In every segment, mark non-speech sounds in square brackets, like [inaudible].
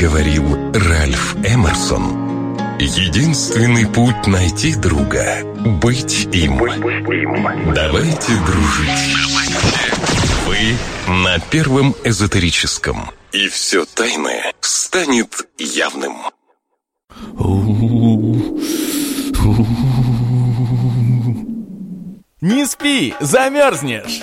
говорил Ральф Эмерсон, единственный путь найти друга — быть им. Давайте дружить. Вы на первом эзотерическом. И все тайное станет явным. Не спи, замерзнешь!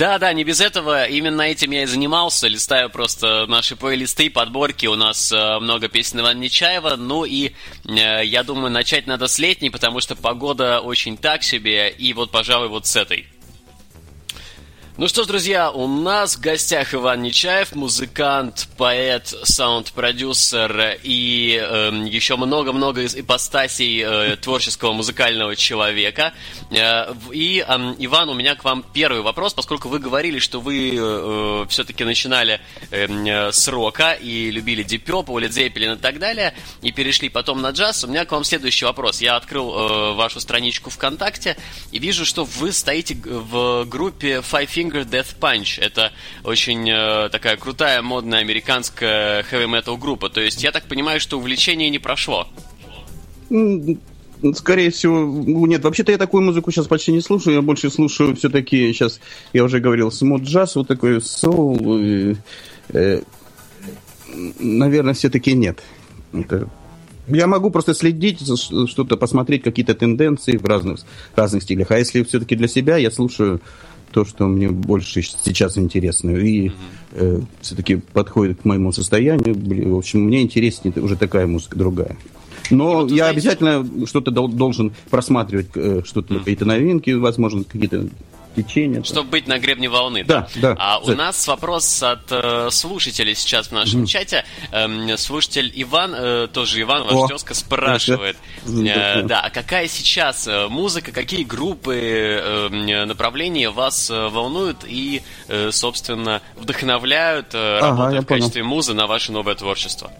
Да-да, не без этого. Именно этим я и занимался. Листаю просто наши плейлисты, подборки. У нас э, много песен Ивана Нечаева. Ну и э, я думаю, начать надо с летней, потому что погода очень так себе. И вот, пожалуй, вот с этой. Ну что ж, друзья, у нас в гостях Иван Нечаев, музыкант, поэт, саунд-продюсер и э, еще много-много ипостасей э, творческого музыкального человека. Э, и, э, Иван, у меня к вам первый вопрос, поскольку вы говорили, что вы э, все-таки начинали э, с рока и любили Deep Purple, Led и так далее, и перешли потом на джаз. У меня к вам следующий вопрос. Я открыл э, вашу страничку ВКонтакте и вижу, что вы стоите в группе Five Finger Finger Death Punch. Это очень э, такая крутая, модная американская metal группа. То есть я так понимаю, что увлечение не прошло. Скорее всего, нет. Вообще-то я такую музыку сейчас почти не слушаю. Я больше слушаю все-таки, сейчас я уже говорил, смут джаз, вот такой соул. Э, э, наверное, все-таки нет. Это я могу просто следить, что-то посмотреть, какие-то тенденции в разных, разных стилях. А если все-таки для себя, я слушаю то, что мне больше сейчас интересно. И э, все-таки подходит к моему состоянию. В общем, мне интереснее уже такая музыка, другая. Но вот, я знаете... обязательно что-то должен просматривать, э, что-то, mm-hmm. какие-то новинки, возможно, какие-то течение. Чтобы быть на гребне волны. Да, да. А у нас вопрос от э, слушателей сейчас в нашем mm. чате. Эм, слушатель Иван, э, тоже Иван, ваш О, тезка, спрашивает. Э, да, а какая сейчас э, музыка, какие группы, э, направления вас волнуют и, э, собственно, вдохновляют, э, ага, работая в качестве понял. музы на ваше новое творчество?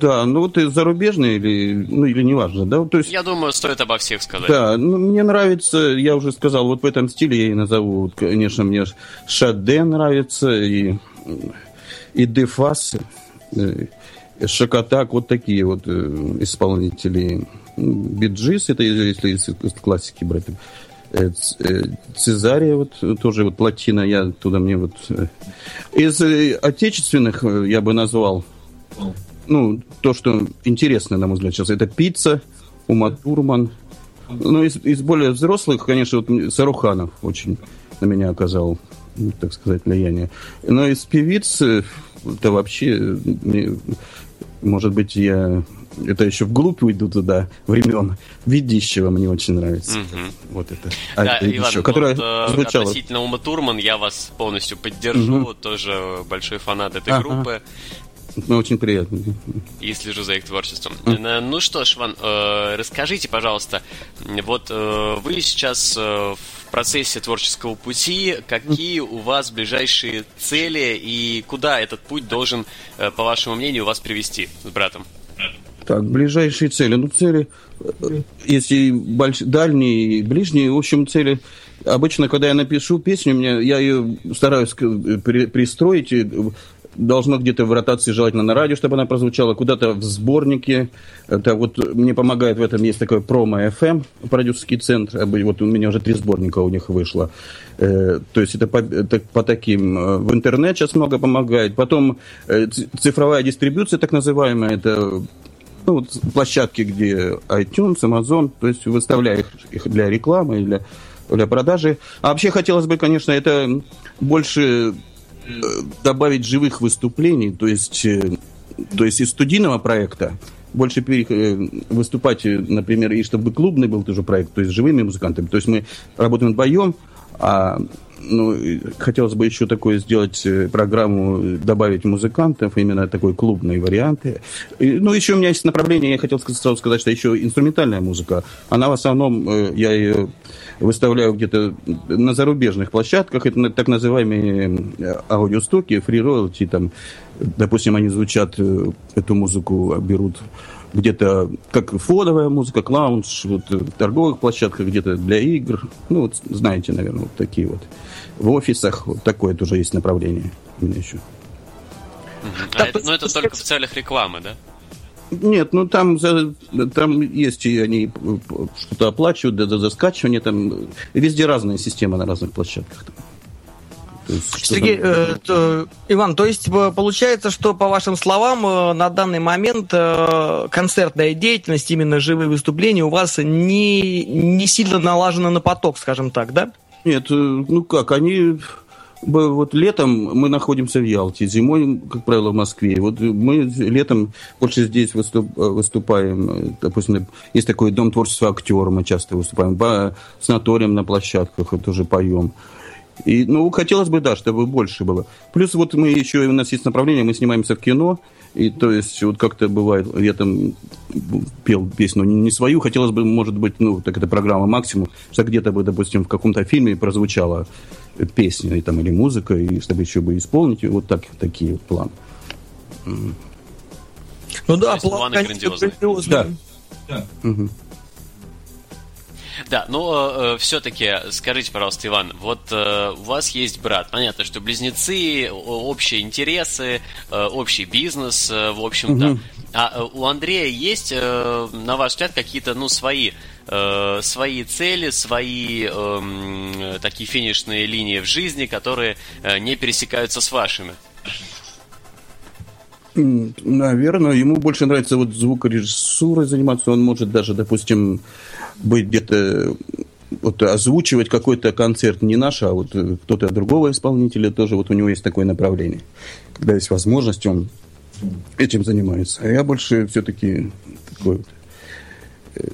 Да, ну вот зарубежные или, ну, или неважно, да? То есть, я думаю, стоит обо всех сказать. Да, ну, мне нравится, я уже сказал, вот в этом стиле я и назову, вот, конечно, мне Шаде нравится, и, и Дефас, и э, Шакатак, вот такие вот э, исполнители. Биджис, это если из, классики брать. Э, Цезария, вот тоже вот плотина, я туда мне вот... Из отечественных я бы назвал ну, то, что интересно, на мой взгляд, сейчас, это пицца, Ума Турман. Ну, из, из более взрослых, конечно, вот Саруханов очень на меня оказал, ну, так сказать, влияние. Но из певиц, это вообще, может быть, я это еще вглубь уйду туда времен Ведищева мне очень нравится. Угу. Вот это. А, да, Иван, еще, которая вот, э, звучала. относительно Ума Турман я вас полностью поддержу. Угу. Тоже большой фанат этой ага. группы. Ну, очень приятно. И слежу за их творчеством. Mm. Ну что ж, Ван, э, расскажите, пожалуйста, вот э, вы сейчас в процессе творческого пути, какие у вас ближайшие цели и куда этот путь должен, по вашему мнению, вас привести с братом? Так, ближайшие цели. Ну, цели, если больш... дальние и ближние, в общем, цели... Обычно, когда я напишу песню, мне, я ее стараюсь при, пристроить должно где-то в ротации, желательно на радио, чтобы она прозвучала, куда-то в сборнике. Это вот мне помогает в этом, есть такой промо FM, продюсерский центр. Вот у меня уже три сборника у них вышло. Э, то есть это по, это по таким... Э, в интернет сейчас много помогает. Потом э, цифровая дистрибуция, так называемая, это ну, вот площадки, где iTunes, Amazon, то есть выставляю их для рекламы, для, для продажи. А вообще хотелось бы, конечно, это больше добавить живых выступлений, то есть, э, то есть из студийного проекта больше. Э, выступать, э, например, и чтобы клубный был тоже проект, то есть живыми музыкантами. То есть мы работаем вдвоем, а ну, хотелось бы еще такое сделать э, программу, добавить музыкантов, именно такой клубные варианты. И, ну, еще у меня есть направление, я хотел сразу сказать, что еще инструментальная музыка. Она в основном, э, я ее выставляю где-то на зарубежных площадках, это так называемые э, аудиостоки, royalty, там, допустим, они звучат, эту музыку берут где-то как фоновая музыка, клаунж, вот, в торговых площадках, где-то для игр. Ну, вот знаете, наверное, вот такие вот. В офисах вот такое тоже есть направление у меня еще. А это, но ну, это только в целях рекламы, да? Нет, ну там, там есть и они что-то оплачивают за, за скачивание, там везде разные системы на разных площадках. Там. Есть, Сергей, э, то, Иван, то есть э, получается, что по вашим словам э, на данный момент э, концертная деятельность, именно живые выступления у вас не, не сильно налажена на поток, скажем так, да? Нет, ну как, они вот летом мы находимся в Ялте, зимой, как правило, в Москве. Вот мы летом больше здесь выступ, выступаем. Допустим, есть такой дом творчества актера, мы часто выступаем. По санаториям на площадках тоже поем. И, ну, хотелось бы, да, чтобы больше было. Плюс вот мы еще, у нас есть направление, мы снимаемся в кино, и то есть вот как-то бывает, я там пел песню не свою, хотелось бы, может быть, ну, так это программа максимум, что где-то бы, допустим, в каком-то фильме прозвучала песня и, там, или музыка, и чтобы еще бы исполнить, вот так, такие вот планы. Ну да, планы грандиозные. Да. да. Угу. Да, но э, все-таки скажите, пожалуйста, Иван, вот э, у вас есть брат. Понятно, что близнецы, общие интересы, э, общий бизнес, э, в общем-то. Угу. А э, у Андрея есть, э, на ваш взгляд, какие-то, ну, свои э, свои цели, свои э, такие финишные линии в жизни, которые э, не пересекаются с вашими? Наверное, ему больше нравится вот звукорежиссурой заниматься. Он может даже, допустим, быть где-то вот озвучивать какой-то концерт не наш, а вот кто-то другого исполнителя тоже вот у него есть такое направление. Когда есть возможность, он этим занимается. А я больше все-таки такой вот, э,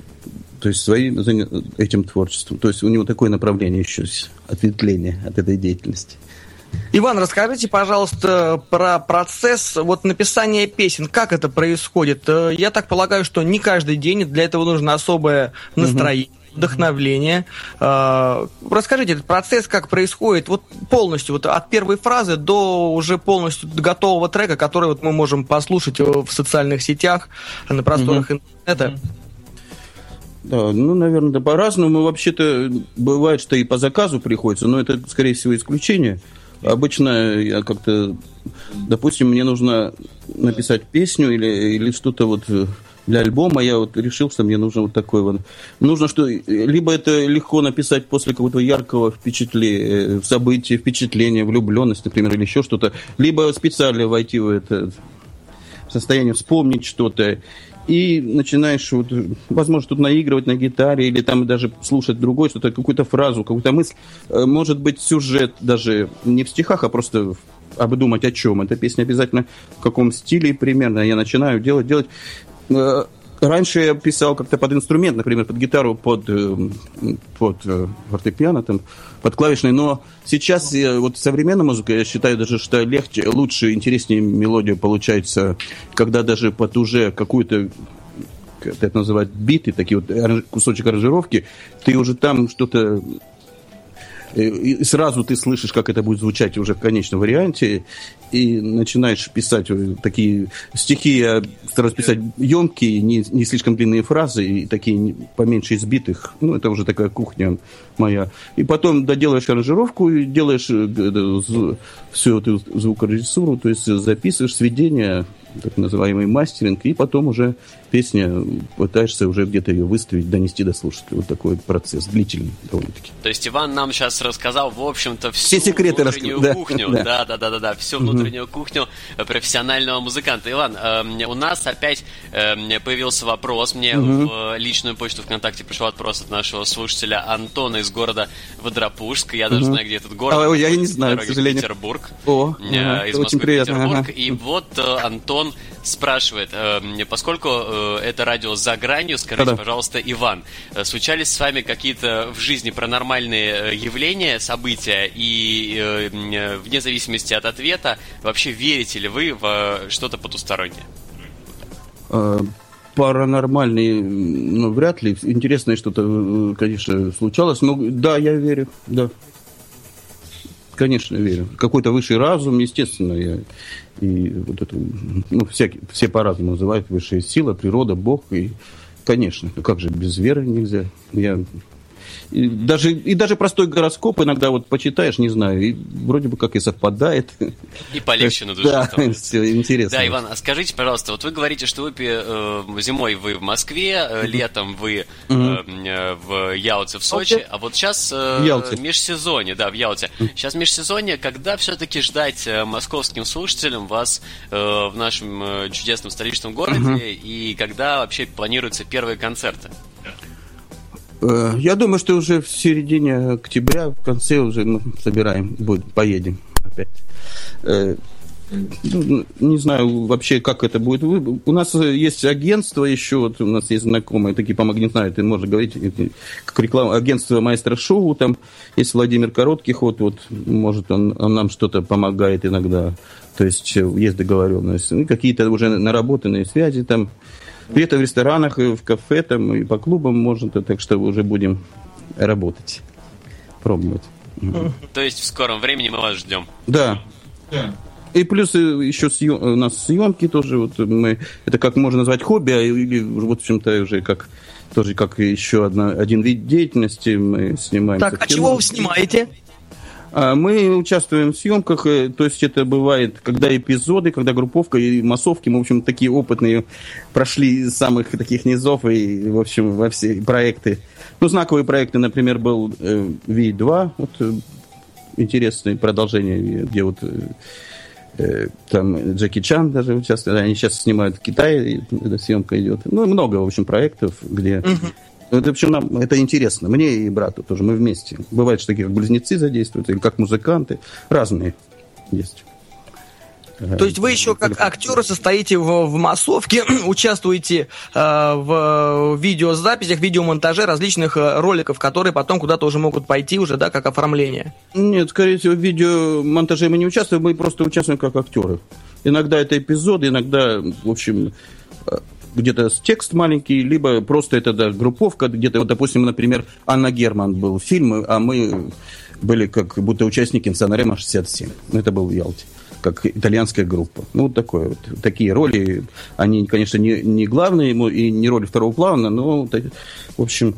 то есть своим этим творчеством. То есть у него такое направление еще ответвление от этой деятельности. Иван, расскажите, пожалуйста, про процесс вот написания песен. Как это происходит? Э, я так полагаю, что не каждый день для этого нужно особое настроение. Угу вдохновление. Э, расскажите этот процесс, как происходит вот полностью, вот от первой фразы до уже полностью готового трека, который вот мы можем послушать в социальных сетях, на просторах угу. интернета. Да, ну, наверное, да по-разному. Вообще-то бывает, что и по заказу приходится, но это, скорее всего, исключение. Обычно я как-то, допустим, мне нужно написать песню или, или что-то вот для альбома, я вот решил, что мне нужно вот такой вот. Нужно, что либо это легко написать после какого-то яркого впечатления, э, события, впечатления, влюбленности, например, или еще что-то, либо специально войти в это состояние, вспомнить что-то, и начинаешь, вот, возможно, тут наигрывать на гитаре или там даже слушать другой, что-то, какую-то фразу, какую-то мысль. Э, может быть, сюжет даже не в стихах, а просто обдумать о чем. Эта песня обязательно в каком стиле примерно. Я начинаю делать, делать. Раньше я писал как-то под инструмент, например, под гитару, под, э, под э, фортепиано, там, под клавишной, но сейчас вот современная музыка, я считаю даже, что легче, лучше, интереснее мелодия получается, когда даже под уже какую-то как это называют, биты, такие вот кусочек аранжировки, ты уже там что-то и сразу ты слышишь, как это будет звучать уже в конечном варианте, и начинаешь писать такие стихи, я стараюсь писать емкие, не, не слишком длинные фразы, и такие поменьше избитых. Ну, это уже такая кухня моя. И потом доделаешь аранжировку, делаешь э, всю эту звукорежиссуру, то есть записываешь сведения, так называемый мастеринг, и потом уже песня пытаешься уже где-то ее выставить, донести до слушателя. Вот такой процесс, длительный довольно-таки. То есть Иван нам сейчас рассказал, в общем-то, всю Все секреты внутреннюю рас... кухню. Да, да, да, да, да, всю внутреннюю кухню профессионального музыканта. Иван, э, у нас опять э, появился вопрос. Мне в личную почту ВКонтакте пришел вопрос от нашего слушателя Антона из города Водропушск. Я даже знаю, где этот город. А, я не знаю, к сожалению. Петербург. О, э, из Москвы очень приятно. Петербург. И вот э, Антон он спрашивает, э, поскольку э, это радио «За гранью», скажите, Да-да. пожалуйста, Иван, э, случались с вами какие-то в жизни паранормальные явления, события, и вне зависимости от ответа, вообще верите ли вы в что-то потустороннее? Паранормальные, ну, вряд ли. Интересное что-то, конечно, случалось. Но да, я верю, да конечно, верю. Какой-то высший разум, естественно, я и вот это, ну, всякие, все по-разному называют высшая сила, природа, Бог, и, конечно, как же без веры нельзя. Я и даже, и даже простой гороскоп иногда вот почитаешь, не знаю, и вроде бы как и совпадает. И полегче на душе Да, все интересно. Да, Иван, а скажите, пожалуйста, вот вы говорите, что вы э, зимой вы в Москве, э, летом вы э, э, в Ялте, в Сочи, а вот сейчас э, межсезонье, да, в Ялте. Сейчас межсезонье, когда все-таки ждать э, московским слушателям вас э, в нашем э, чудесном столичном городе, и когда вообще планируются первые концерты? Э, я думаю, что уже в середине октября, в конце уже мы собираем, будет, поедем опять. Э, ну, не знаю вообще, как это будет. У нас есть агентство еще, вот у нас есть знакомые, такие по знаю, ты можешь говорить, как реклама, агентство Маэстро Шоу, там есть Владимир Коротких, вот, вот может, он, он нам что-то помогает иногда, то есть есть договоренность. Ну, какие-то уже наработанные связи там, где-то в ресторанах, и в кафе, там, и по клубам можно, так что уже будем работать, пробовать. То есть в скором времени мы вас ждем. Да. да. И плюс э, еще съем, у нас съемки тоже, вот мы, это как можно назвать хобби, а или вот, в общем-то, уже как тоже как еще одна, один вид деятельности мы снимаем. Так, а чего вы снимаете? А, мы участвуем в съемках, э, то есть это бывает, когда эпизоды, когда групповка и массовки, мы, в общем, такие опытные, прошли из самых таких низов и, в общем, во все проекты. Ну, знаковые проекты, например, был э, V2, вот э, интересное продолжение, где вот там Джеки Чан даже участвует, они сейчас снимают в Китае, эта съемка идет. Ну, много, в общем, проектов, где uh-huh. Это, в общем, нам это интересно. Мне и брату тоже. Мы вместе. Бывает, что такие как близнецы задействуют, или как музыканты. Разные есть. То есть вы еще как актеры состоите в, в массовке, [clears throat] участвуете э, в видеозаписях, видеомонтаже различных э, роликов, которые потом куда-то уже могут пойти уже, да, как оформление? Нет, скорее всего, в видеомонтаже мы не участвуем, мы просто участвуем как актеры. Иногда это эпизоды, иногда, в общем, э, где-то текст маленький, либо просто это да, групповка, где-то, вот, допустим, например, Анна Герман был фильм, а мы были как будто участники Санрема 67. Это был в Ялте как итальянская группа. Ну, вот такое вот. Такие роли, они, конечно, не, не главные и не роли второго плана, но, в общем,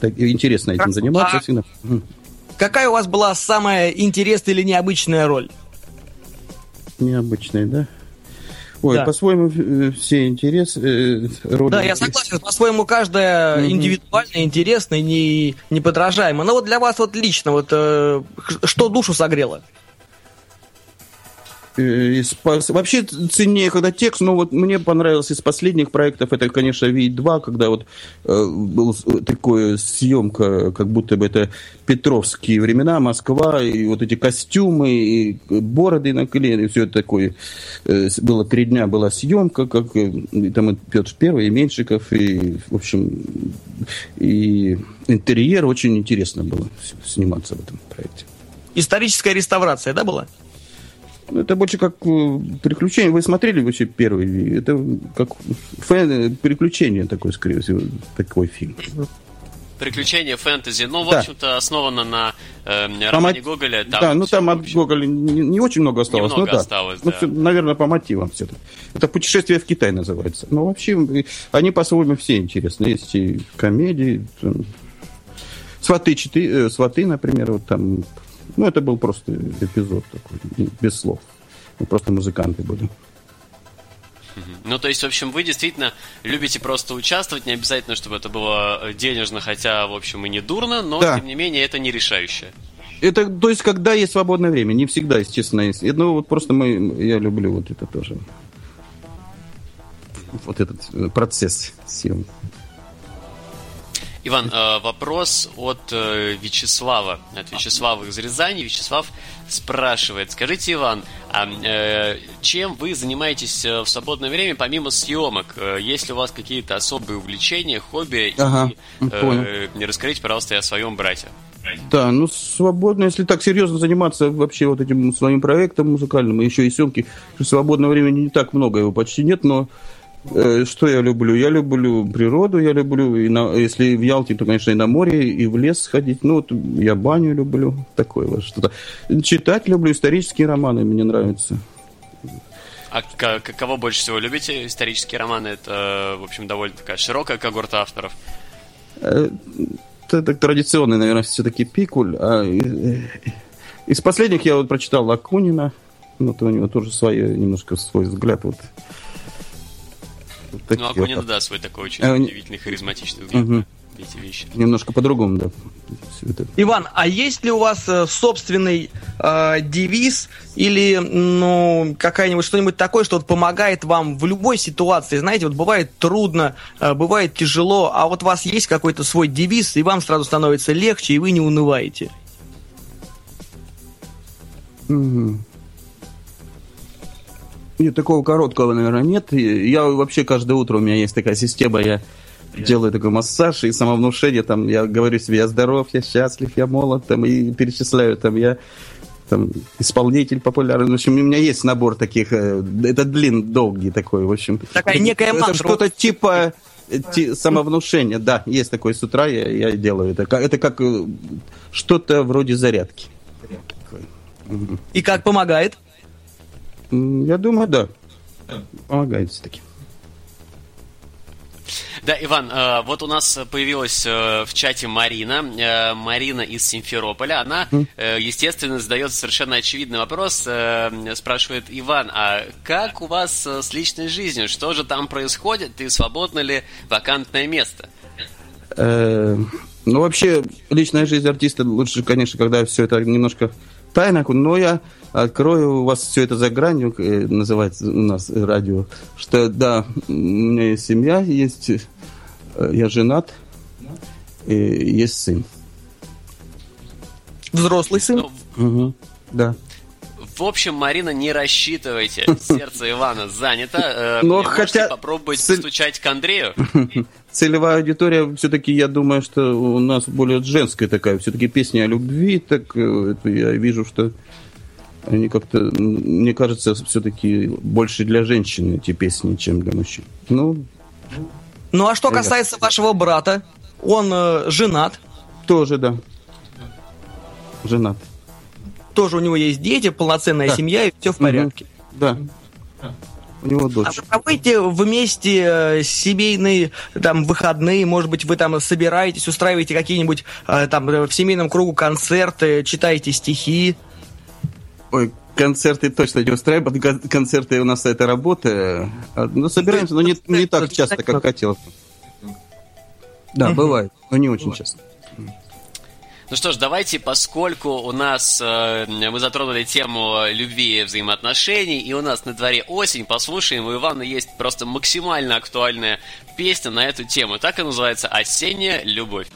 так, интересно этим заниматься. А какая у вас была самая интересная или необычная роль? Необычная, да? Ой, да. по-своему э, все интересы. Э, роли... Да, я согласен. По-своему каждая mm-hmm. индивидуально интересная, не неподражаема. Но вот для вас вот лично вот э, что душу согрело? Э, вообще ценнее, когда текст, но вот мне понравился из последних проектов, это, конечно, Ви-2, когда вот э, был такое съемка, как будто бы это Петровские времена, Москва, и вот эти костюмы, и бороды на колени, и все это такое. Э, было три дня была съемка, как э, там и Петр Первый, и Меньшиков, и, в общем, и интерьер очень интересно было сниматься в этом проекте. Историческая реставрация, да, была? Это больше как э, приключение. Вы смотрели вообще первый? Это как фэн, приключение такое, скорее всего, такой фильм. Приключение фэнтези. Ну, в да. общем-то, основано на э, романе по Гоголя. Там да, ну там от Гоголя не, не очень много осталось. Немного ну, да. осталось, ну, да. Ну, все, наверное, по мотивам все это. Это «Путешествие в Китай» называется. Но вообще, они по-своему все интересны. Есть и комедии, там, «Сваты 4», э, «Сваты», например, вот там ну, это был просто эпизод такой, без слов. Мы просто музыканты были. Ну, то есть, в общем, вы действительно любите просто участвовать, не обязательно, чтобы это было э, денежно, хотя, в общем, и не дурно, но, да. тем не менее, это не решающее. Это, то есть, когда есть свободное время, не всегда, естественно, есть. Ну, вот просто мы, я люблю вот это тоже. Вот этот э, процесс съемки. Иван, э, вопрос от э, Вячеслава, от Вячеслава из Рязани. Вячеслав спрашивает, скажите, Иван, А, э, чем вы занимаетесь в свободное время, помимо съемок? Есть ли у вас какие-то особые увлечения, хобби? Ага, и, э, расскажите, пожалуйста, и о своем брате. Да, ну свободно, если так серьезно заниматься вообще вот этим своим проектом музыкальным, и еще и съемки, свободного времени не так много, его почти нет, но что я люблю? Я люблю природу, я люблю, и на, если в Ялте, то, конечно, и на море, и в лес ходить, ну, вот я баню люблю, такое вот что-то. Читать люблю, исторические романы мне нравятся. А кого больше всего любите? Исторические романы это, в общем, довольно такая широкая когорта авторов. Э, Это так традиционный, наверное, все-таки Пикуль. А э, из последних я вот прочитал Лакунина. Вот у него тоже свое, немножко свой взгляд. Вот. Ну, такие Акунин, вот. да, свой такой очень не- удивительный, харизматичный взгляд на эти вещи. Немножко по-другому, да. Иван, а есть ли у вас э, собственный э, девиз или ну какая-нибудь что-нибудь такое, что вот помогает вам в любой ситуации? Знаете, вот бывает трудно, э, бывает тяжело, а вот у вас есть какой-то свой девиз, и вам сразу становится легче, и вы не унываете. Мгм. Нет, такого короткого, наверное, нет. Я вообще каждое утро у меня есть такая система, я делаю такой массаж и самовнушение, там, я говорю себе, я здоров, я счастлив, я молод, там, и перечисляю, там, я там, исполнитель популярный. В общем, у меня есть набор таких, э, это длин, долгий такой, в общем. Такая некая Это что-то типа э, самовнушения, да, есть такое с утра, я, я делаю это. Это как э, что-то вроде зарядки. И как помогает? Я думаю, да. Помогает все-таки. Да, Иван, э, вот у нас появилась э, в чате Марина, э, Марина из Симферополя. Она, естественно, задает совершенно очевидный вопрос, спрашивает, Иван, а как у вас с личной жизнью? Что же там происходит и свободно ли вакантное место? Ну, вообще, личная жизнь артиста лучше, конечно, когда все это немножко тайна, но я открою у вас все это за гранью, э, называется у нас радио, что да, у меня есть семья, есть, э, я женат, и есть сын. Взрослый сын? Мгм. Да. В общем, Марина, не рассчитывайте. [laughs] Сердце Ивана занято. Э, Но хотя- попробовать цель- постучать к Андрею. [laughs] Целевая аудитория, все-таки, я думаю, что у нас более женская такая, все-таки песни о любви, так э, это я вижу, что они как-то, мне кажется, все-таки больше для женщин эти песни, чем для мужчин. Ну, Ну а что касается вашего брата, он э, женат, тоже, да. Женат. Тоже у него есть дети, полноценная Да. семья, и все в порядке. Да. У него А дочь. вы проводите вместе э, семейные там выходные, может быть, вы там собираетесь, устраиваете какие-нибудь э, там э, в семейном кругу концерты, читаете стихи. Ой, концерты точно не устраивают. Кон- Концерты у нас это работа. А, Ну, собираемся, но не, не так часто, как хотелось. Да, бывает, но не очень часто. Ну что ж, давайте, поскольку у нас э, мы затронули тему любви и взаимоотношений, и у нас на дворе осень, послушаем, у Ивана есть просто максимально актуальная песня на эту тему. Так и называется «Осенняя любовь».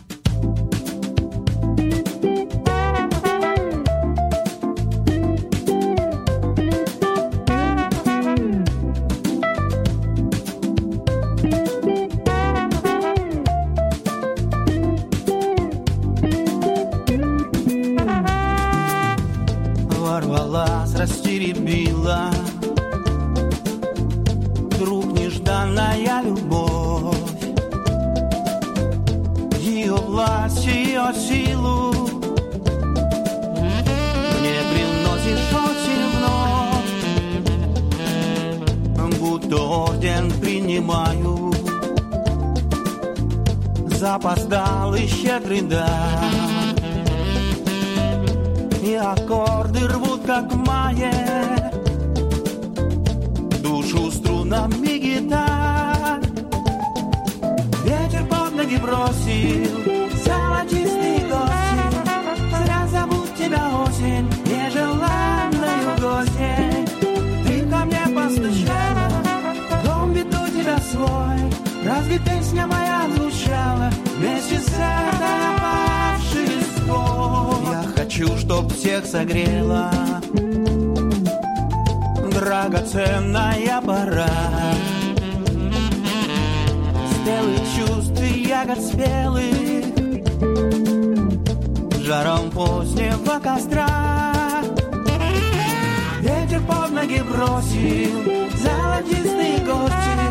Драгоценная пора. Спелых чувств ягод спелых. Жаром позднего костра Ветер под ноги бросил Золотистые гости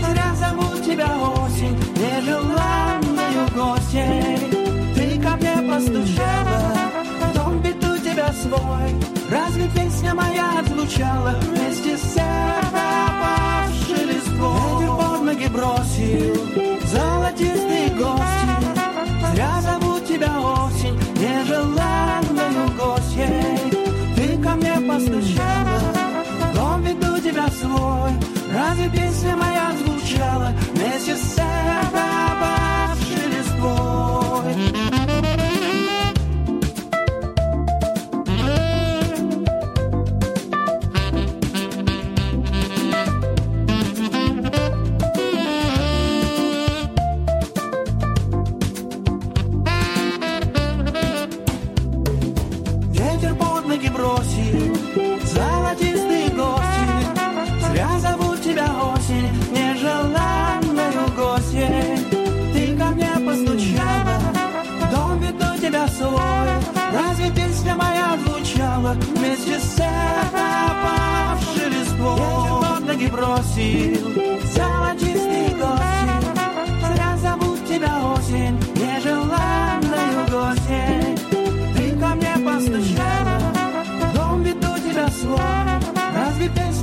Зря зовут тебя осень Нежеланную гостей Ты ко мне постучала Дом тебя свой. Разве песня моя отлучала Вместе с опавшей листвой? Ветер под ноги бросил Золотистые гости. Зря зовут тебя осень Нежеланную гостей Ты ко мне постучала Дом веду тебя свой. Разве песня моя звучала Вместе с Бросил Золотистые гости Зря зовут тебя осень Нежеланную гостьей ты ко мне постучала, дом веду тебя свой. Разве песня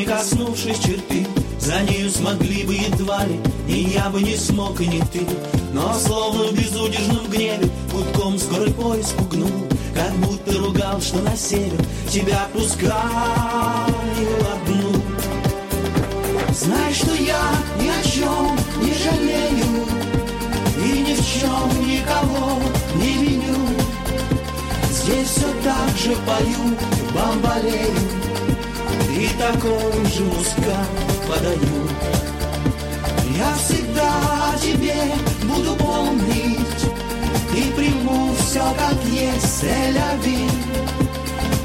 не коснувшись черты. За нею смогли бы едва ли, ни я бы не смог, и не ты. Но словно в безудержном гневе, гудком скорый поезд пугнул, как будто ругал, что на север тебя отпускаю одну. Знай, что я ни о чем не жалею, и ни в чем никого не виню. Здесь все так же пою, бомбалею И такой же мускат подаю Я всегда тебе буду помнить И приму все как есть, селяви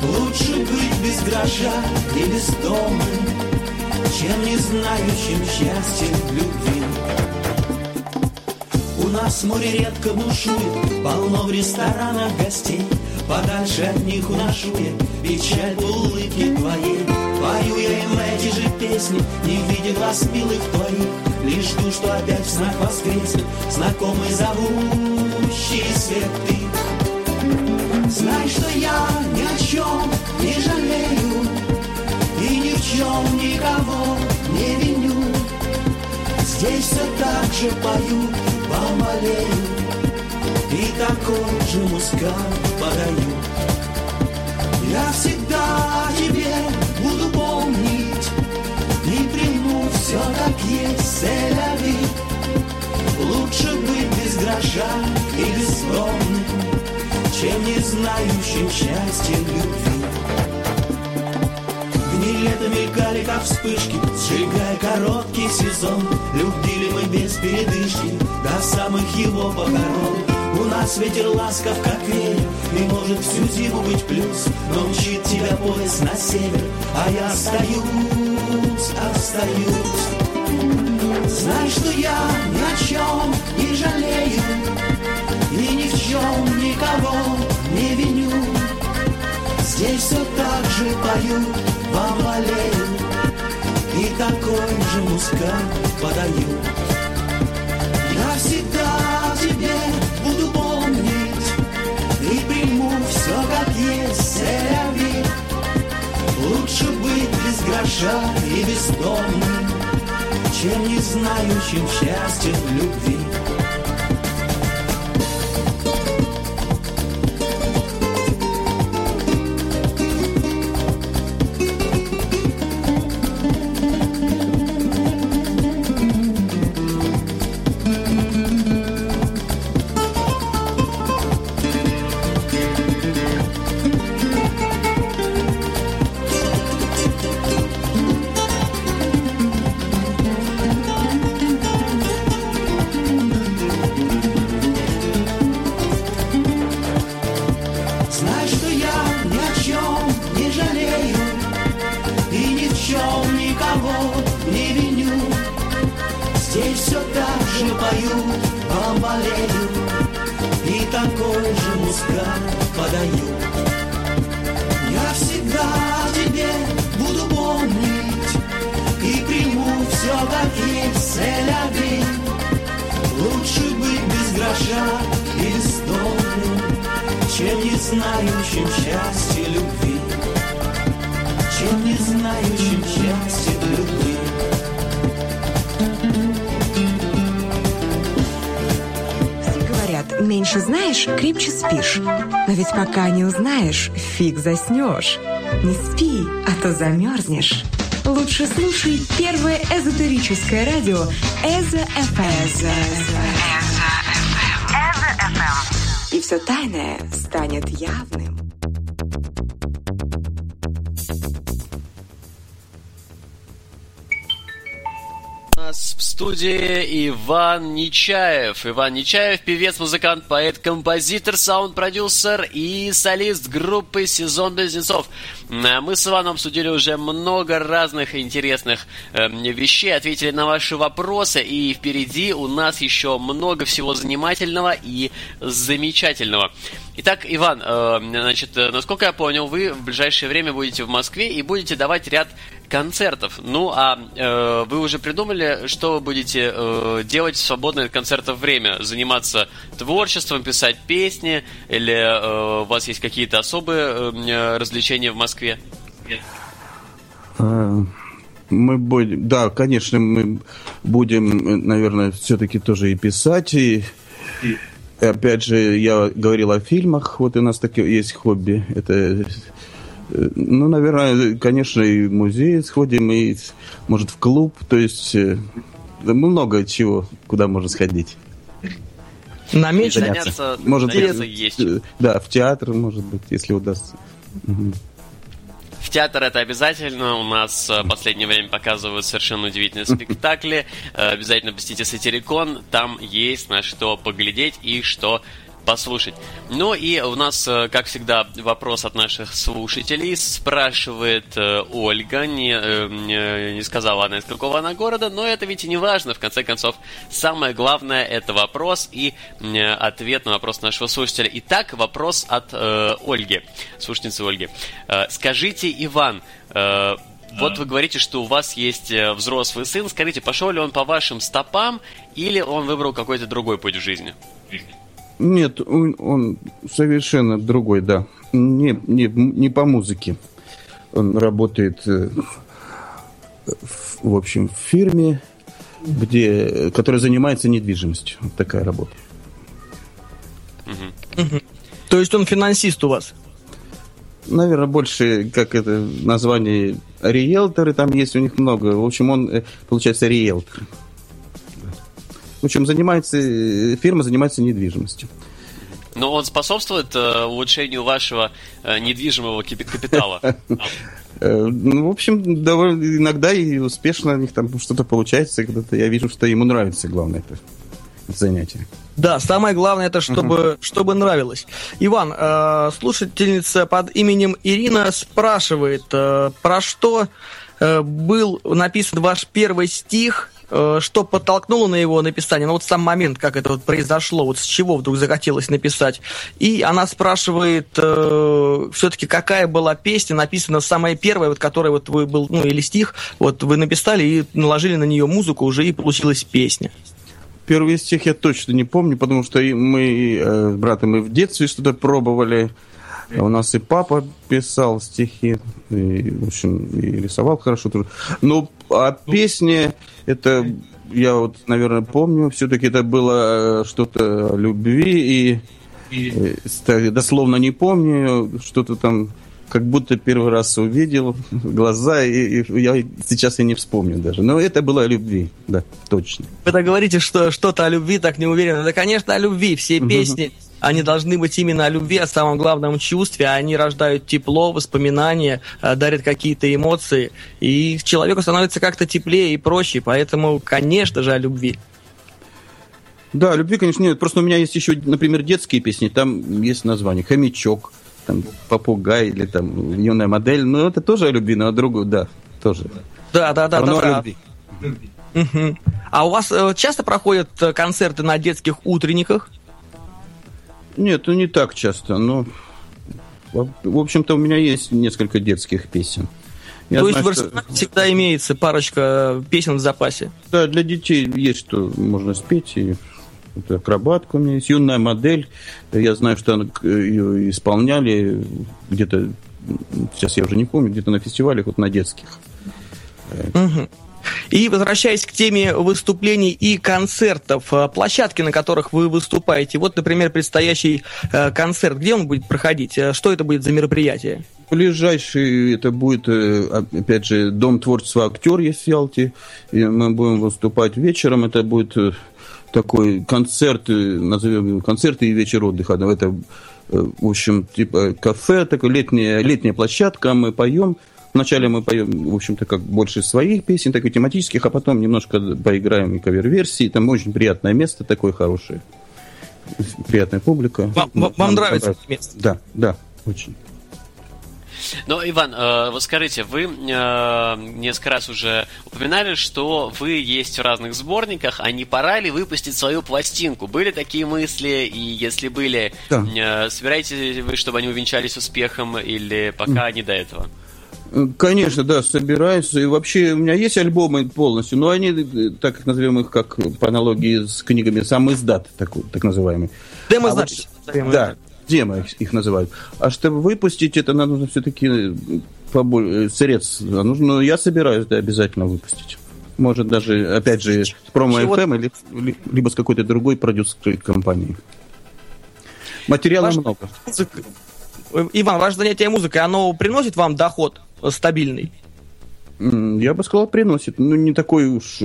Лучше быть без гроша и без дома Чем не знающим счастья любви у нас море редко бушует, полно в ресторанах гостей. Подальше от них уношу я печаль улыбки твоей. Пою я им эти же песни, не видя глаз милых твоих. Лишь жду, что опять в снах воскреснет знакомый зовущий свет ты. Знай, что я ни о чем не жалею И ни в чем никого не виню Здесь все так же пою, бомбалею И такой же мускат подаю Я всегда тебе буду селяви Лучше быть без гроша и бескромным Чем не знающим счастья любви Дни лета мелькали, как вспышки, сжигая короткий сезон. Любили мы без передышки до самых его похорон. У нас ветер ласков, как ветер, и может всю зиму быть плюс. Но мчит тебя поезд на север, а я остаюсь, остаюсь. Знай, что я ни о чем не жалею, и ни в чем никого не виню. Здесь все так же пою, бомбалею И такой же мускат подаю. Я всегда тебе буду помнить И приму все как есть, Лучше быть гроша и бездомным, чем не знающим счастья в любви. Знающим счастья любви, чем не знающим счастья любви. Говорят, меньше знаешь, крепче спишь. Но ведь пока не узнаешь, фиг заснешь. Не спи, а то замерзнешь. Лучше слушай первое эзотерическое радио Эзо ФМ. И все тайное станет явным. У нас в студии Иван Нечаев. Иван Нечаев, певец, музыкант, поэт, композитор, саунд-продюсер и солист группы «Сезон Близнецов». А Мы с Иваном обсудили уже много разных интересных э, вещей, ответили на ваши вопросы, и впереди у нас еще много всего занимательного и замечательного. Итак, Иван, э, значит, э, насколько я понял, вы в ближайшее время будете в Москве и будете давать ряд концертов. Ну, а э, вы уже придумали, что вы будете э, делать в свободное от концертов время? Заниматься творчеством, писать песни? Или э, у вас есть какие-то особые э, развлечения в Москве? А, Мы будем, да, конечно, мы будем, наверное, все-таки тоже и писать, и, и опять же, я говорил о фильмах, вот у нас такие есть хобби, это, э, ну, наверное, конечно, и в музей сходим, и, может, в клуб, то есть э, много чего, куда можно сходить. Намечено. Заняться, Может заняться быть, есть. э, да, в театр, может быть, если удастся. В театр это обязательно. У нас э, в последнее время показывают совершенно удивительные спектакли. Э, Обязательно посетите Сатирикон. Там есть на что поглядеть и что послушать. Ну и у нас, э, как всегда, вопрос от наших слушателей. Спрашивает э, Ольга, не, э, не- не сказала она из какого она города, но это ведь и не важно. В конце концов, самое главное это вопрос и ответ на вопрос нашего слушателя. Итак, вопрос от э, Ольги, слушательницы Ольги. Э, скажите, Иван, э, вот вы говорите, что у вас есть взрослый сын. Скажите, пошел ли он по вашим стопам или он выбрал какой-то другой путь в жизни? Нет, он, он совершенно другой, да. Не, не, не по музыке. Он работает, э, в, общем, в фирме, где, которая занимается недвижимостью. Вот такая работа. То есть он финансист у вас? Наверное, больше, как это название, риэлторы там есть у них много. В общем, он, э, получается, риэлтор. В общем, занимается, э, фирма занимается недвижимостью. Но он способствует э, улучшению вашего э, недвижимого капи- капитала. Э, Ну, в общем, довольно иногда и успешно у них там что-то получается, когда-то я вижу, что ему нравится, главное, это занятие. Да, самое главное это чтобы, чтобы нравилось. Иван, э, слушательница под именем Ирина спрашивает, э, про что э, был написан ваш первый стих, что подтолкнуло на его написание, ну вот сам момент, как это вот произошло, вот с чего вдруг захотелось написать. И она спрашивает, все-таки какая была песня написана самая первая, вот которая вот вы был, ну или стих, вот вы написали и наложили на нее музыку уже и получилась песня. Первый стих я точно не помню, потому что мы э, с братом и в детстве что-то пробовали. У нас и папа писал стихи, и, в общем, и рисовал хорошо тоже. Но а песни, это я вот, наверное, помню, все-таки это было э, что-то о любви, и, и дословно не помню, что-то там как будто первый раз увидел [laughs] глаза, и, и я сейчас я не вспомню даже. Но это было о любви, да, точно. Вы так говорите, что что-то о любви, так не уверенно. Да, конечно, о любви. Все песни, они должны быть именно о любви, о самом главном чувстве. Они рождают тепло, воспоминания, э, дарят какие-то эмоции. И человеку становится как-то теплее и проще. Поэтому, конечно же, о любви. Да, любви, конечно, нет. Просто у меня есть еще, например, детские песни. Там есть название «Хомячок», там попугай или там юная модель. Ну, это тоже о любви, но о другую, да, тоже. Да, да, да, Равно да. да. любви. Мгм. А у вас э, часто проходят э, концерты на детских утренниках? Нет, ну не так часто, но... В общем-то, у меня есть несколько детских песен. Я То есть знаю, в что- всегда имеется парочка песен в запасе. Да, для детей есть что можно спеть. И вот акробатка у меня есть, юная модель. Я знаю, что она- ее исполняли где-то, сейчас я уже не помню, где-то на фестивалях, вот на детских. Мгм. И возвращаясь к теме выступлений и концертов, э, площадки, на которых вы выступаете, вот, например, предстоящий э, концерт, где он будет проходить, Э, что это будет за мероприятие? Ближайший это будет, опять же, Дом творчества «Актер» есть в Ялте. И мы будем выступать вечером. Это будет такой концерт, назовем его концерт и вечер отдыха. Это, в общем, типа кафе, такая летняя, летняя площадка, мы поем. Вначале мы поем, в общем-то, как больше своих песен, так и тематических, а потом немножко поиграем и кавер-версии. Там очень приятное место такое хорошее. Приятная публика. Вам, вам- нравится это место? Да, да, очень. Но, Иван, э, вот скажите, вы э, несколько раз уже упоминали, что вы есть в разных сборниках, а не пора ли выпустить свою пластинку? Были такие мысли, и если были, Да. э, собираетесь ли вы, чтобы они увенчались успехом, или пока не до этого? Конечно, да, собираюсь. И вообще у меня есть альбомы полностью, но они, э, так как назовем их, как по аналогии с книгами, сам издат, такой, так называемый. Демо-запись. А вот- да, демо их, их называют. А чтобы выпустить это, надо нужно все-таки побольше средств. А нужно, ну, я собираюсь, да, обязательно выпустить. Может, даже, опять же, с промо FM или, ли- либо с какой-то другой продюсерской компанией. Материала Ваш- много. Э, Иван, ваше занятие музыкой, оно приносит вам доход э, стабильный? Я бы сказал, приносит. Ну, не такой уж...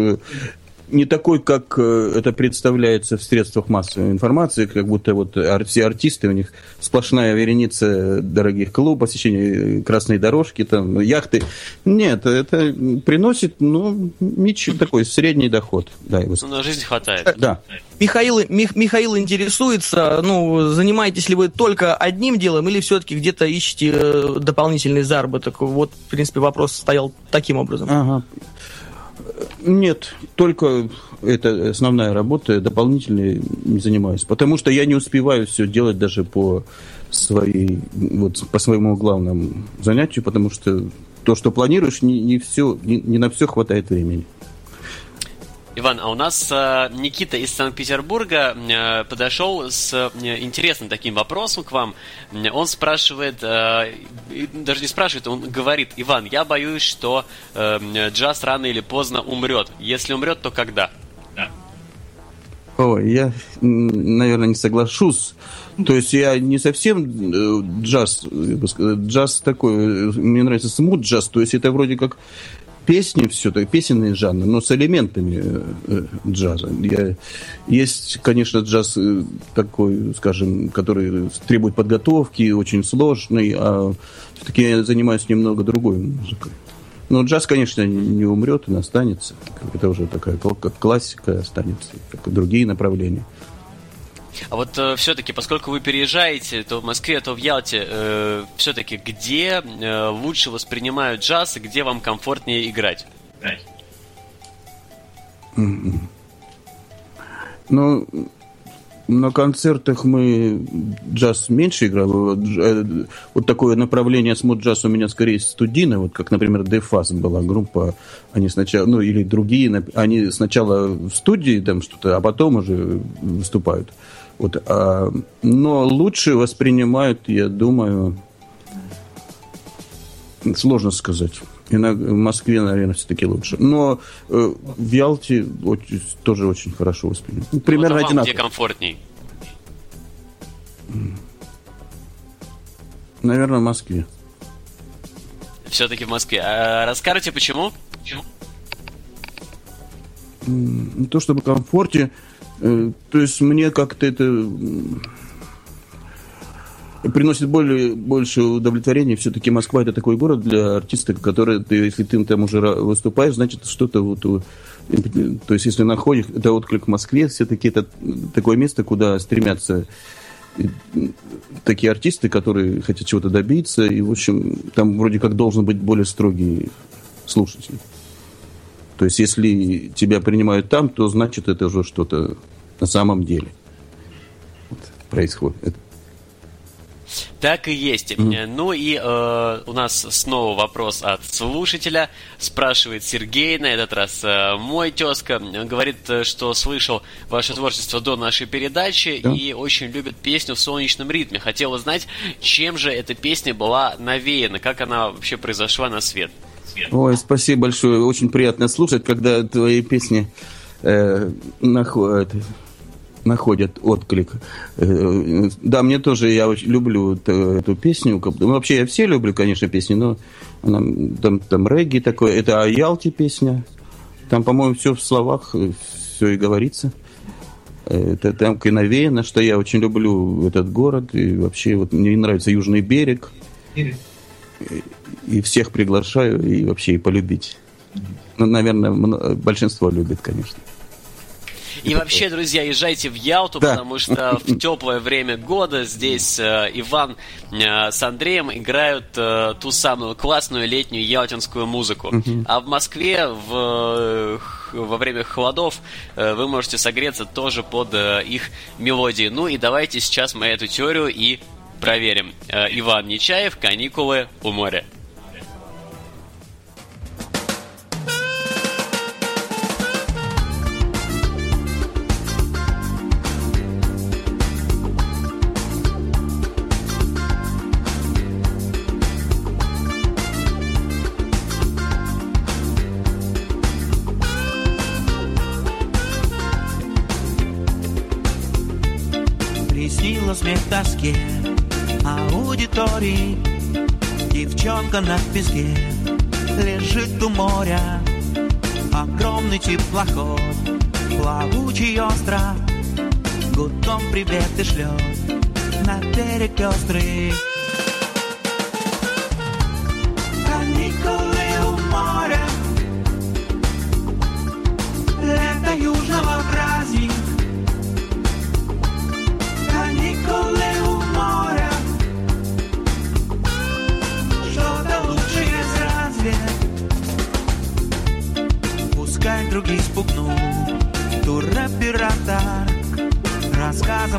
э, Не такой, как э, это представляется в средствах массовой информации, как будто вот все артисты, у них сплошная вереница дорогих клубов, посещение э, красной дорожки, там, яхты. Нет, это приносит, ну, ничего, такой средний доход. Да, бы Ну, на жизнь хватает. да. Михаил, Мих- Михаил интересуется, ну, занимаетесь ли вы только одним делом или все-таки где-то ищете э, дополнительный заработок? Вот, в принципе, вопрос стоял таким образом. Ага. Нет, только это основная работа, дополнительной не занимаюсь. Потому что я не успеваю все делать даже по своей, вот, по своему главному занятию, потому что то, что планируешь, не, не все, не, не на все хватает времени. Иван, а у нас э, Никита из Санкт-Петербурга э, подошел с э, интересным таким вопросом к вам. М, Он спрашивает, э, даже не спрашивает, он говорит, Иван, я боюсь, что э, джаз рано или поздно умрет. Если умрет, то когда? Ой, я, наверное, не соглашусь. То есть я не совсем э, джаз, я бы сказал, джаз такой, э, мне нравится смут джаз, то есть это вроде как песни все, так песенный жанр, но с элементами э, э, джаза. Я, есть, конечно, джаз э, такой, скажем, который требует подготовки, очень сложный, а все-таки я занимаюсь немного другой музыкой. Но джаз, конечно, не умрет, он останется. Это уже такая как классика останется, как и другие направления. А вот все-таки, поскольку вы переезжаете то в Москве, то в Ялте, все-таки где э, лучше воспринимают джаз и где вам комфортнее играть? Ну, на концертах мы джаз меньше дж- э, вот такое направление смут джаз у меня скорее студийное, вот как, например, Дефас была группа, они сначала, ну или другие, они сначала в студии там что-то, а потом уже выступают. Вот, а, но лучше воспринимают, я думаю, сложно сказать. Иногда в Москве, наверное, все-таки лучше. Но э, в Ялте очень, тоже очень хорошо воспринимают. Ну, примерно вам одинаково. где комфортней? Наверное, в Москве. Все-таки в Москве. А расскажите, почему? Почему? Не то чтобы комфорте, э, то есть мне как-то это приносит более, больше удовлетворения. Все-таки Москва это такой город для артиста, который, ты, если ты там уже выступаешь, значит что-то вот... То есть если находишь, это отклик в Москве, все-таки это такое место, куда стремятся э, такие артисты, которые хотят чего-то добиться, и, в общем, там вроде как должен быть более строгий слушатель. То есть, если тебя принимают там, то значит это уже что-то на самом деле происходит. Так и есть. Э, Ну и э, у нас снова вопрос от слушателя. Спрашивает Сергей, на этот раз э, мой тезка. Он Говорит, э, что слышал ваше творчество до нашей передачи Да. и очень любит песню в солнечном ритме. Хотел узнать, чем же эта песня была навеяна, как она вообще произошла на свет. Ой, спасибо большое. Очень приятно слушать, когда твои песни э, нахо- это, находят отклик. Э, да, мне тоже, я очень люблю т- эту песню. Ну, вообще, я все люблю, конечно, песни, но она, там, там регги такое. Это о Ялте песня. Там, по-моему, все в словах, все и говорится. Э, Это там и навеяно, что я очень люблю этот город. И вообще, вот мне нравится Южный берег. И всех приглашаю, и вообще и полюбить. Ну, наверное, мно- большинство любит, конечно. И вообще, друзья, езжайте в Ялту, Да. потому что в [laughs] теплое время года здесь э, Иван э, с Андреем играют э, ту самую классную летнюю ялтинскую музыку. А в Москве в, э, во время холодов э, вы можете согреться тоже под э, их мелодии. Ну и давайте сейчас мы эту теорию и проверим. Э, Иван Нечаев «Каникулы у моря». Смех в тоске аудитории. Девчонка на песке лежит у моря. Огромный теплоход, плавучий остров Гудком приветы шлет на берег пестрый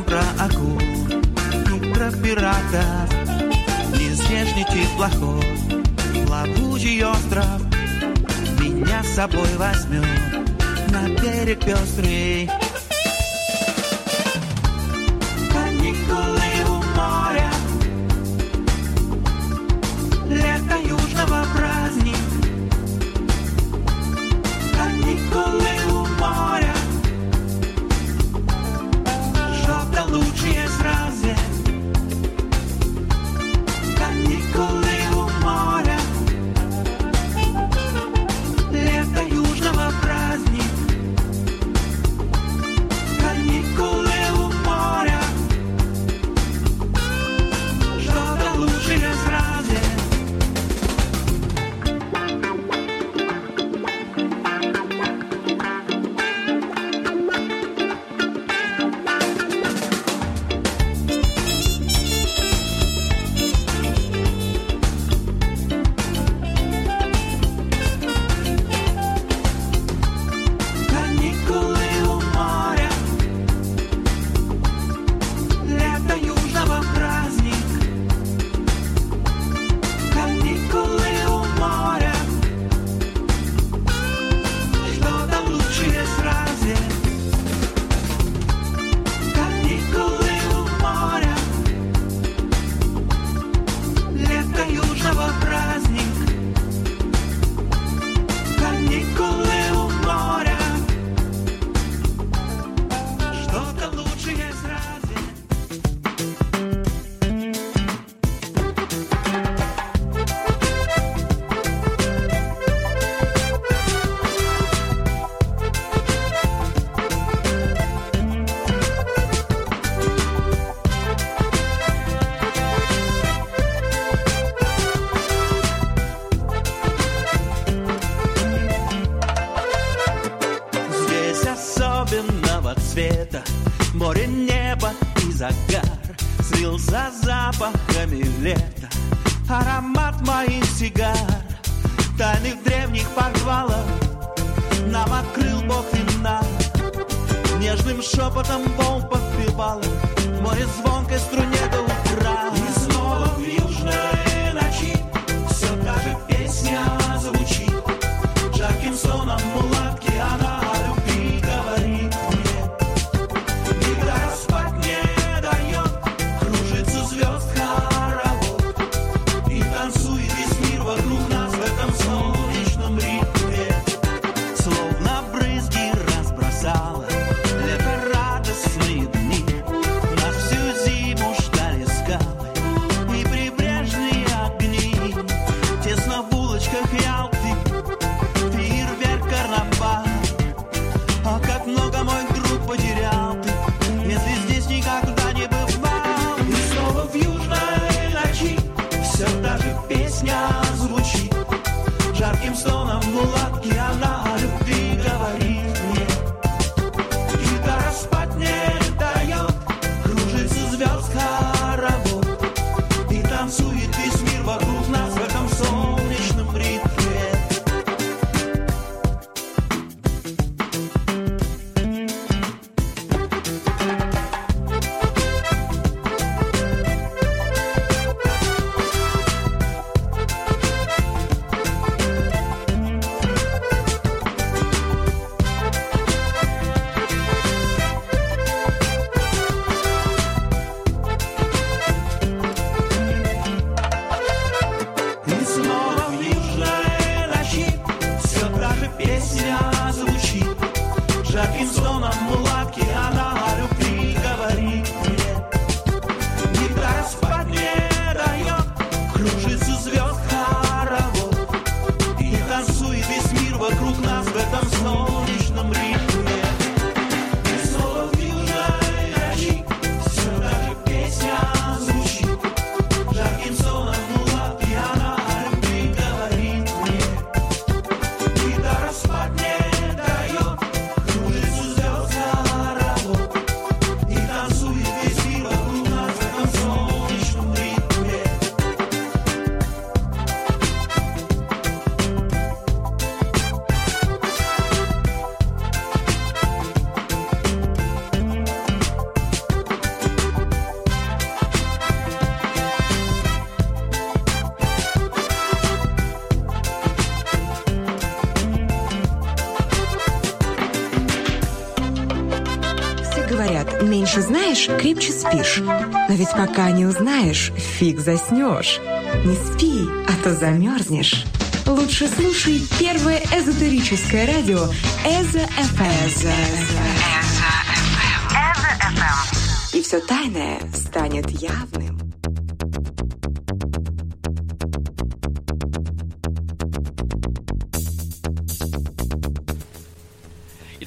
Рассказом про акул И про пиратов. Нездешний теплоход Плавучий остров. Меня с собой возьмет На берег пестрый Но ведь пока не узнаешь, фиг заснешь. Не спи, а то замерзнешь. Лучше слушай первое эзотерическое радио Эзо ФМ. И все тайное станет явным.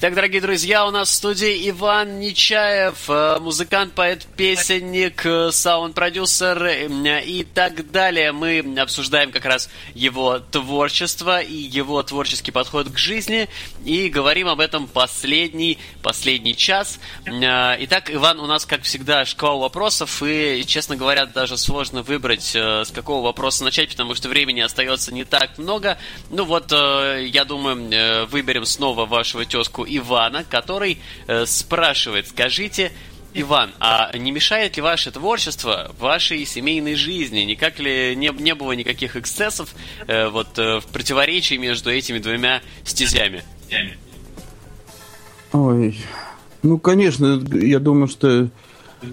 Итак, дорогие друзья, у нас в студии Иван Нечаев, э, музыкант, поэт, песенник, э, саунд-продюсер э, и так далее. Мы обсуждаем как раз его творчество и его творческий подход к жизни и говорим об этом последний, последний час. Итак, Иван, у нас, как всегда, шквал вопросов и, честно говоря, даже сложно выбрать, с какого вопроса начать, потому что времени остается не так много. Ну вот, я думаю, выберем снова вашего тезку Ивана, который э, спрашивает, скажите, Иван, а не мешает ли ваше творчество вашей семейной жизни? Никак ли не, не было никаких эксцессов э, вот, э, в противоречии между этими двумя стезями? Ой, ну, конечно, я думаю, что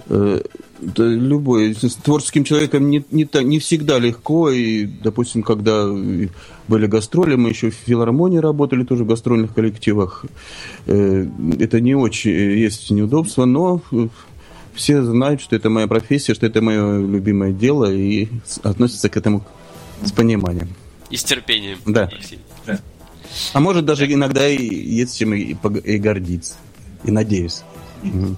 э, да, любой с творческим человеком не, не, та- не всегда легко. И, допустим, когда были гастроли, мы еще в филармонии работали, тоже в гастрольных коллективах. Э, это не очень есть неудобства, но э, все знают, что это моя профессия, что это мое любимое дело и относятся к этому с пониманием. И с терпением. Да. А может даже иногда и есть чем и, и гордиться. И надеюсь. Мгм.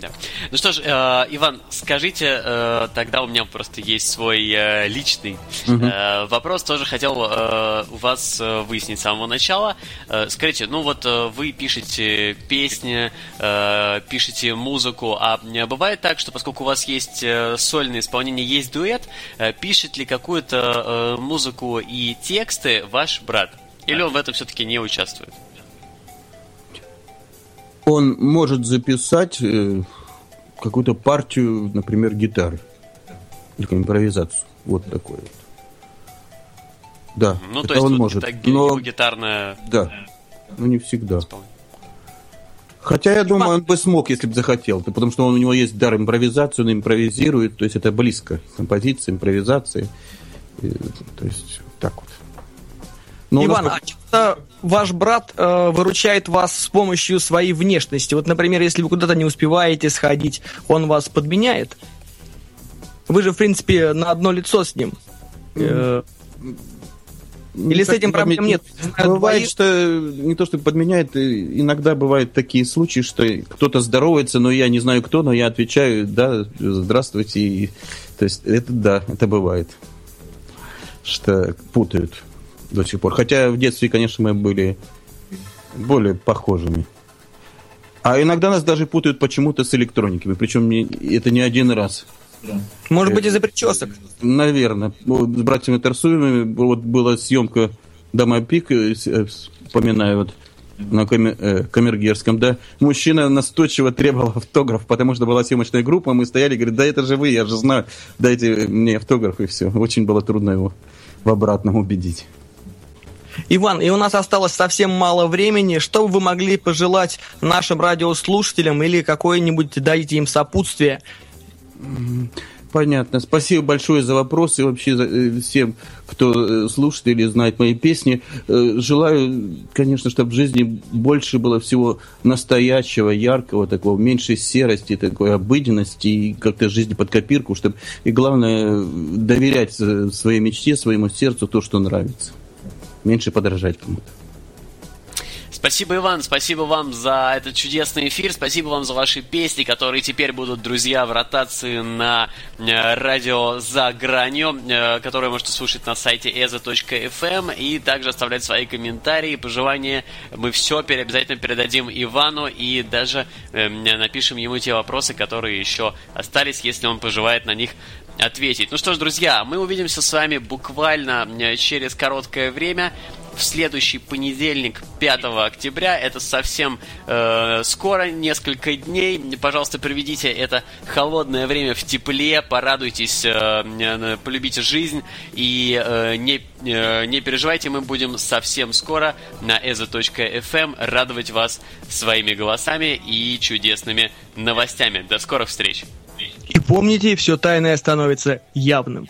Да. Ну что ж, э, Иван, скажите, э, тогда у меня просто есть свой э, личный э, вопрос. Тоже хотел э, у вас э, выяснить с самого начала. Э, скажите, ну вот э, вы пишете песни, э, пишете музыку, а э, бывает так, что поскольку у вас есть э, сольное исполнение, есть дуэт, э, пишет ли какую-то э, музыку и тексты ваш брат? Или он в этом все-таки не участвует? Он может записать э, какую-то партию, например, гитары. Или импровизацию. Вот такое вот. Да, Ну, это то есть он вот может. ги- Но, гитарная да, но не всегда. исполнение. Хотя я думаю, он бы смог, если бы захотел, потому что он, у него есть дар импровизации, он импровизирует, то есть это близко. Композиция, импровизация. И, то есть так вот. Но у нас Иван, пока- а часто ваш брат э, выручает вас с помощью своей внешности? Вот, например, если вы куда-то не успеваете сходить, он вас подменяет? Вы же, в принципе, на одно лицо с ним. Э, Или с этим проблем нет? Знаю Бывает, двоих. что не то, что подменяет, э, иногда бывают такие случаи, что кто-то здоровается, но я не знаю кто, но я отвечаю, да, здравствуйте. И, то есть это да, это бывает, что путают до сих пор. Хотя в детстве, конечно, мы были более похожими. А иногда нас даже путают почему-то с электрониками, причем не- это не один раз. Может быть, из-за причесок? Наверное. Вот С братьями Тарсуевыми вот была съемка Дома Пик, э, э, вспоминаю вот на Каме- э, Камергерском, да, мужчина настойчиво требовал автограф, потому что была съемочная группа, мы стояли, говорит, да это же вы, я же знаю, дайте мне автограф, и все. Очень было трудно его в обратном убедить. Иван, и у нас осталось совсем мало времени. Что бы вы могли пожелать нашим радиослушателям или какое-нибудь дайте им сопутствие? Понятно. Спасибо большое за вопросы. Вообще э, всем, кто э, слушает или знает мои песни. Э, Желаю, конечно, чтобы в жизни больше было всего настоящего, яркого, такого, меньше серости, такой обыденности и как-то жизни под копирку, чтобы и главное доверять своей мечте, своему сердцу то, что нравится. Меньше подражать кому-то. Спасибо, Иван, спасибо вам за этот чудесный эфир, спасибо вам за ваши песни, которые теперь будут, друзья, в ротации на э, радио «За гранью», э, которое можете слушать на сайте eza.fm и также оставлять свои комментарии, пожелания. Мы все обязательно передадим Ивану и даже э, напишем ему те вопросы, которые еще остались, если он пожелает на них ответить. Ну что ж, друзья, мы увидимся с вами буквально э, через короткое время в следующий понедельник, 5 октября. Это совсем э, скоро, несколько дней. Пожалуйста, проведите это холодное время в тепле, порадуйтесь, э, э, полюбите жизнь и э, не, э, не переживайте, мы будем совсем скоро на eza.fm радовать вас своими голосами и чудесными новостями. До скорых встреч! И помните, все тайное становится явным.